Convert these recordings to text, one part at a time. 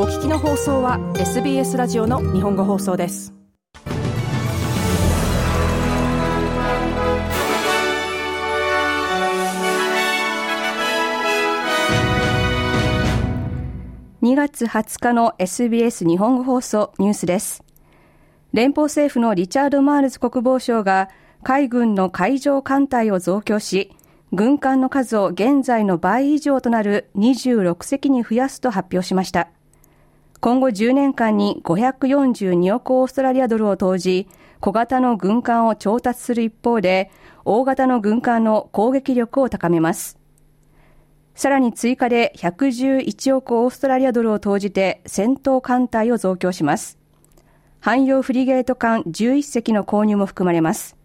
お聞きの放送は SBS ラジオの日本語放送です2月20日の SBS 日本語放送ニュースです連邦政府のリチャード・マールズ国防相が海軍の海上艦隊を増強し軍艦の数を現在の倍以上となる26隻に増やすと発表しました。今後10年間に542億オーストラリアドルを投じ、小型の軍艦を調達する一方で、大型の軍艦の攻撃力を高めます。さらに追加で111億オーストラリアドルを投じて戦闘艦隊を増強します。汎用フリゲート艦11隻の購入も含まれます。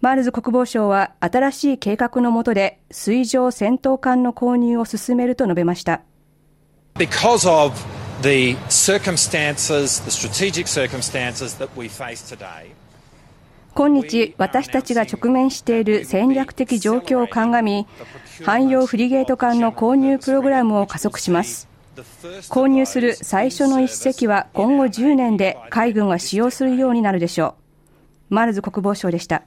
マールズ国防相は新しい計画の下で水上戦闘艦の購入を進めると述べました。Because of the circumstances, the strategic circumstances that we face today, 今日、私たちが直面している戦略的状況を鑑み、汎用フリゲート艦の購入プログラムを加速します。購入する最初の一隻は今後10年で海軍が使用するようになるでしょう。マルズ国防相でした。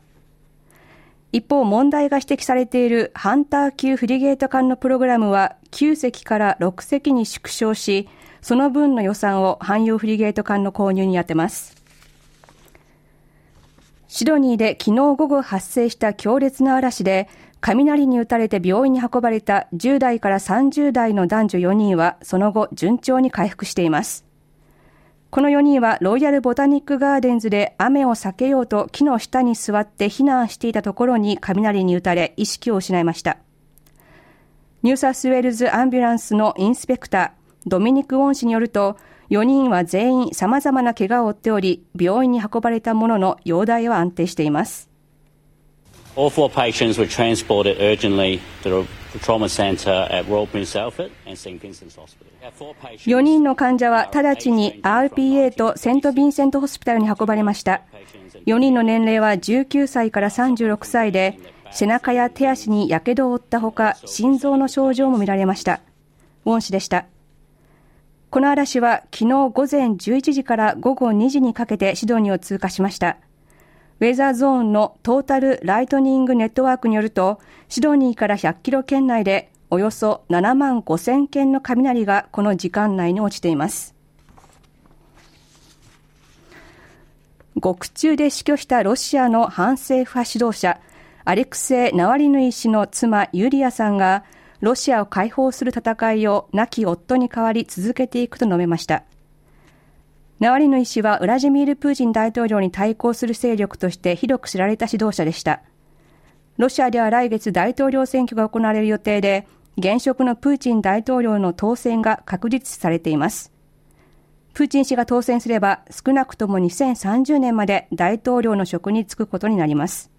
一方、問題が指摘されているハンター級フリゲート艦のプログラムは9隻から6隻に縮小し、その分の予算を汎用フリゲート艦の購入に充てます。シドニーで昨日午後発生した強烈な嵐で、雷に打たれて病院に運ばれた10代から30代の男女4人はその後順調に回復しています。この4人はロイヤルボタニックガーデンズで雨を避けようと木の下に座って避難していたところに雷に打たれ意識を失いました。ニューサスウェールズアンビュランスのインスペクター、ドミニク・ウォン氏によると、4人は全員様々な怪我を負っており、病院に運ばれたものの容体は安定しています。All four patients were transported urgently to the trauma center at Royal Prince Alfred and St. Vincent's Hospital. 4人の患者は直ちに RPA とセント・ヴィンセント・ホスピタルに運ばれました。4人の年齢は19歳から36歳で、背中や手足に火傷を負ったほか、心臓の症状も見られました。ウォン氏でした。この嵐は昨日午前11時から午後2時にかけてシドニーを通過しました。ウェザーゾーンのトータルライトニングネットワークによると、シドニーから100キロ圏内でおよそ7万5000件の雷がこの時間内に落ちています。獄中で死去したロシアの反政府派指導者、アレクセイ・ナワリヌイ氏の妻ユリアさんが、ロシアを解放する戦いを亡き夫に代わり続けていくと述べました。ナワリヌイ氏はウラジミール・プーチン大統領に対抗する勢力として広く知られた指導者でした。ロシアでは来月大統領選挙が行われる予定で、現職のプーチン大統領の当選が確実視されています。プーチン氏が当選すれば少なくとも2030年まで大統領の職に就くことになります。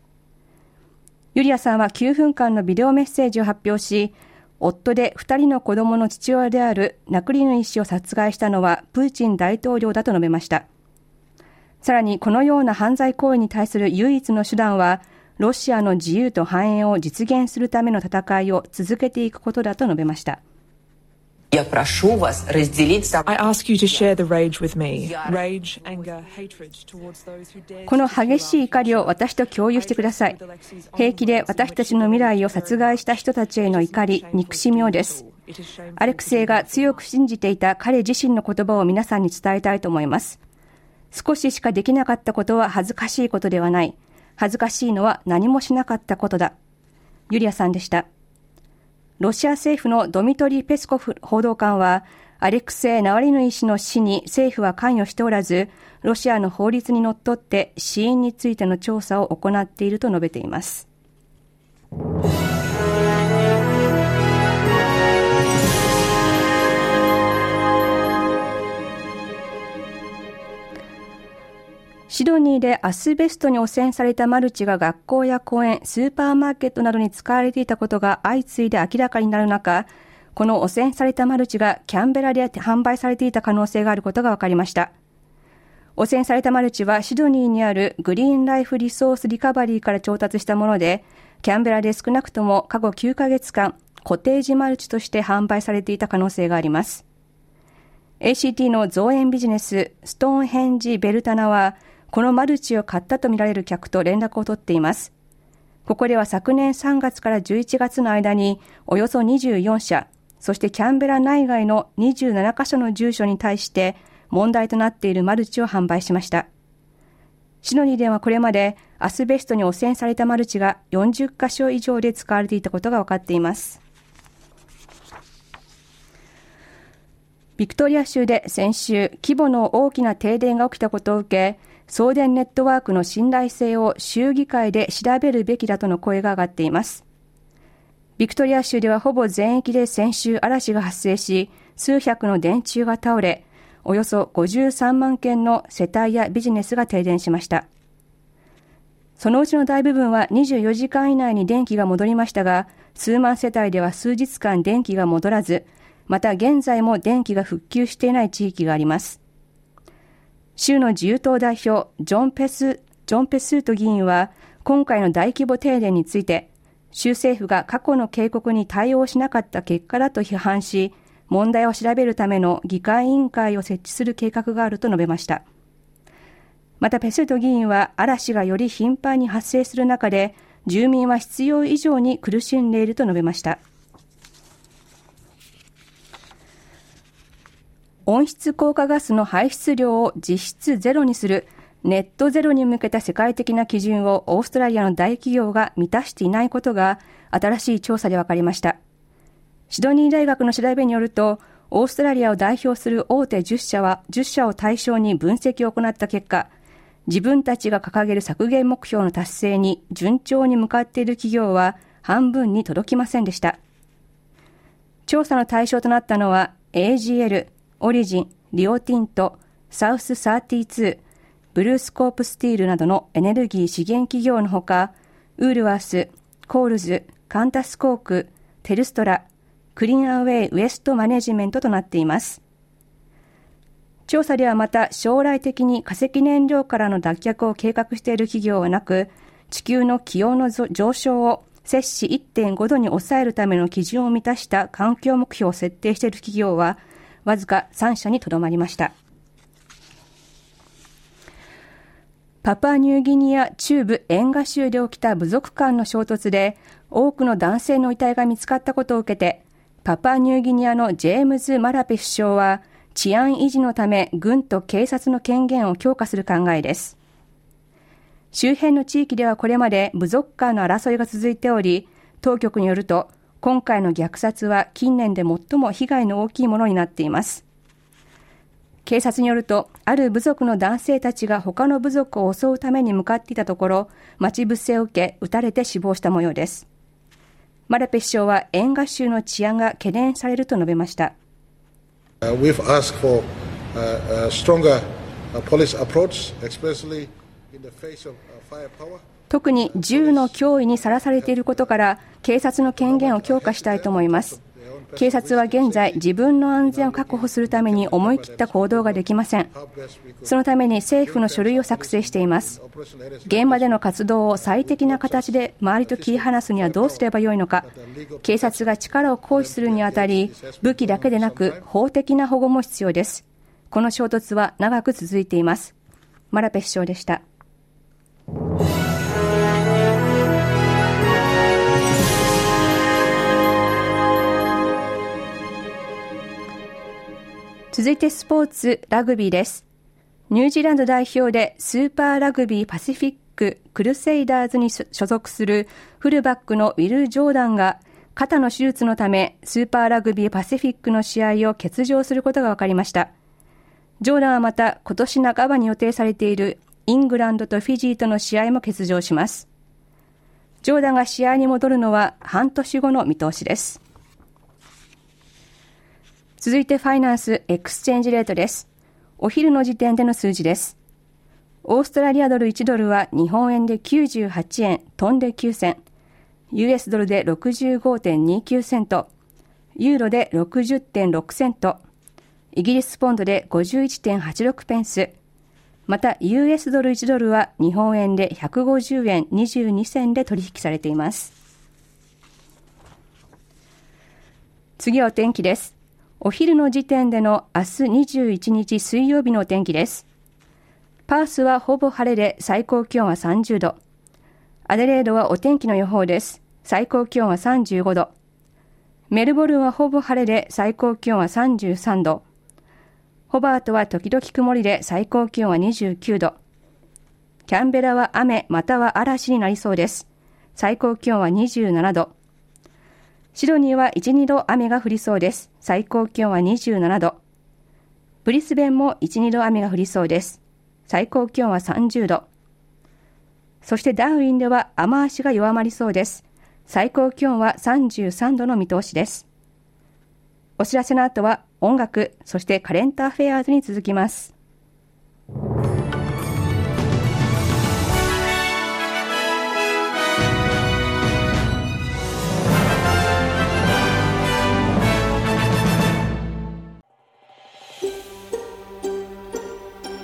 ユリアさんは9分間のビデオメッセージを発表し、夫で2人の子供の父親であるナクリヌイ氏を殺害したのはプーチン大統領だと述べました。さらにこのような犯罪行為に対する唯一の手段は、ロシアの自由と繁栄を実現するための戦いを続けていくことだと述べました。Я прошу вас разделить со I ask you to share the rage with me. Rage, anger, hatred towards those who dare この激しい怒りを私と共有してください。平気で私たちの未来を殺害した人たちへの怒り、憎しみをです。アレクセイが強く信じていた彼自身の言葉を皆さんに伝えたいと思います。少ししかできなかったことは恥ずかしいことではない。恥ずかしいのは何もしなかったことだ。ユリアさんでした。 ロシア政府のドミトリー・ペスコフ報道官は、アレクセイ・ナワリヌイ氏の死に政府は関与しておらず、ロシアの法律にのっとって死因についての調査を行っていると述べています。シドニーでアスベストに汚染されたマルチが学校や公園、スーパーマーケットなどに使われていたことが相次いで明らかになる中、この汚染されたマルチがキャンベラで販売されていた可能性があることが分かりました。汚染されたマルチはシドニーにあるグリーンライフリソースリカバリーから調達したもので、キャンベラで少なくとも過去9ヶ月間、コテージマルチとして販売されていた可能性があります。ACT の造園ビジネスストーンヘンジ・ベルタナはこのマルチを買ったとみられる客と連絡を取っています。ここでは昨年3月から11月の間におよそ24社、そしてキャンベラ内外の27カ所の住所に対して問題となっているマルチを販売しました。シノニーではこれまでアスベストに汚染されたマルチが40カ所以上で使われていたことが分かっています。ビクトリア州で先週、規模の大きな停電が起きたことを受け、送電ネットワークの信頼性を州議会で調べるべきだとの声が上がっています。ビクトリア州ではほぼ全域で先週嵐が発生し、数百の電柱が倒れ、およそ53万件の世帯やビジネスが停電しました。そのうちの大部分は24時間以内に電気が戻りましたが、数万世帯では数日間電気が戻らず、また現在も電気が復旧していない地域があります。州の自由党代表、ジョン・ペス、ジョン・ペスート議員は、今回の大規模停電について、州政府が過去の警告に対応しなかった結果だと批判し、問題を調べるための議会委員会を設置する計画があると述べました。またペスート議員は嵐がより頻繁に発生する中で住民は必要以上に苦しんでいると述べました。温室効果ガスの排出量を実質ゼロにするネットゼロに向けた世界的な基準をオーストラリアの大企業が満たしていないことが新しい調査で分かりました。シドニー大学の調べによると、オーストラリアを代表する大手10社は10社を対象に分析を行った結果、自分たちが掲げる削減目標の達成に順調に向かっている企業は半分に届きませんでした。調査の対象となったのは AGL、オリジン、リオティント、サウス32、ブルースコープスティールなどのエネルギー資源企業のほか、ウールワース、コールズ、カンタスコーク、テルストラ、クリーンアウェイウエストマネジメントとなっています。調査ではまた将来的に化石燃料からの脱却を計画している企業はなく、地球の気温の上昇を摂氏1.5度に抑えるための基準を満たした環境目標を設定している企業はわずか3社にとどまりました。パパニューギニア中部エンガ州で起きた部族間の衝突で多くの男性の遺体が見つかったことを受けてパパニューギニアのジェームズ・マラペ首相は治安維持のため軍と警察の権限を強化する考えです。周辺の地域ではこれまで部族間の争いが続いており、当局によると今回の虐殺は近年で最も被害の大きいものになっています。警察によると、ある部族の男性たちが他の部族を襲うために向かっていたところ、待ち伏せを受け、撃たれて死亡した模様です。マラペ首相は、エンガ州の治安が懸念されると述べました。Uh, 特に銃の脅威にさらされていることから警察の権限を強化したいと思います。警察は現在自分の安全を確保するために思い切った行動ができません。そのために政府の書類を作成しています。現場での活動を最適な形で周りと切り離すにはどうすればよいのか。警察が力を行使するにあたり武器だけでなく法的な保護も必要です。この衝突は長く続いています。マラペ首相でした。続いてスポーツ、ラグビーです。ニュージーランド代表でスーパーラグビーパシフィッククルセイダーズに所属するフルバックのウィル・ジョーダンが肩の手術のためスーパーラグビーパシフィックの試合を欠場することが分かりました。ジョーダンはまた今年半ばに予定されているイングランドとフィジーとの試合も欠場します。ジョーダンが試合に戻るのは半年後の見通しです。続いてファイナンスエクスチェンジレートです。お昼の時点での数字です。オーストラリアドル1ドルは日本円で98円飛んで9銭、US ドルで65.29セント、ユーロで60.6セント、イギリスポンドで51.86ペンス、また US ドル1ドルは日本円で150円22銭で取引されています。次はお天気です。お昼の時点での明日21日水曜日の天気です。パースはほぼ晴れで最高気温は30度。アデレードはお天気の予報です。最高気温は35度。メルボルンはほぼ晴れで最高気温は33度。ホバートは時々曇りで最高気温は29度。キャンベラは雨または嵐になりそうです。最高気温は27度。シドニーは1、2度雨が降りそうです。最高気温は27度。ブリスベンも1、2度雨が降りそうです。最高気温は30度。そしてダーウィンでは雨足が弱まりそうです。最高気温は33度の見通しです。お知らせの後は音楽、そしてカレンターフェアーズに続きます。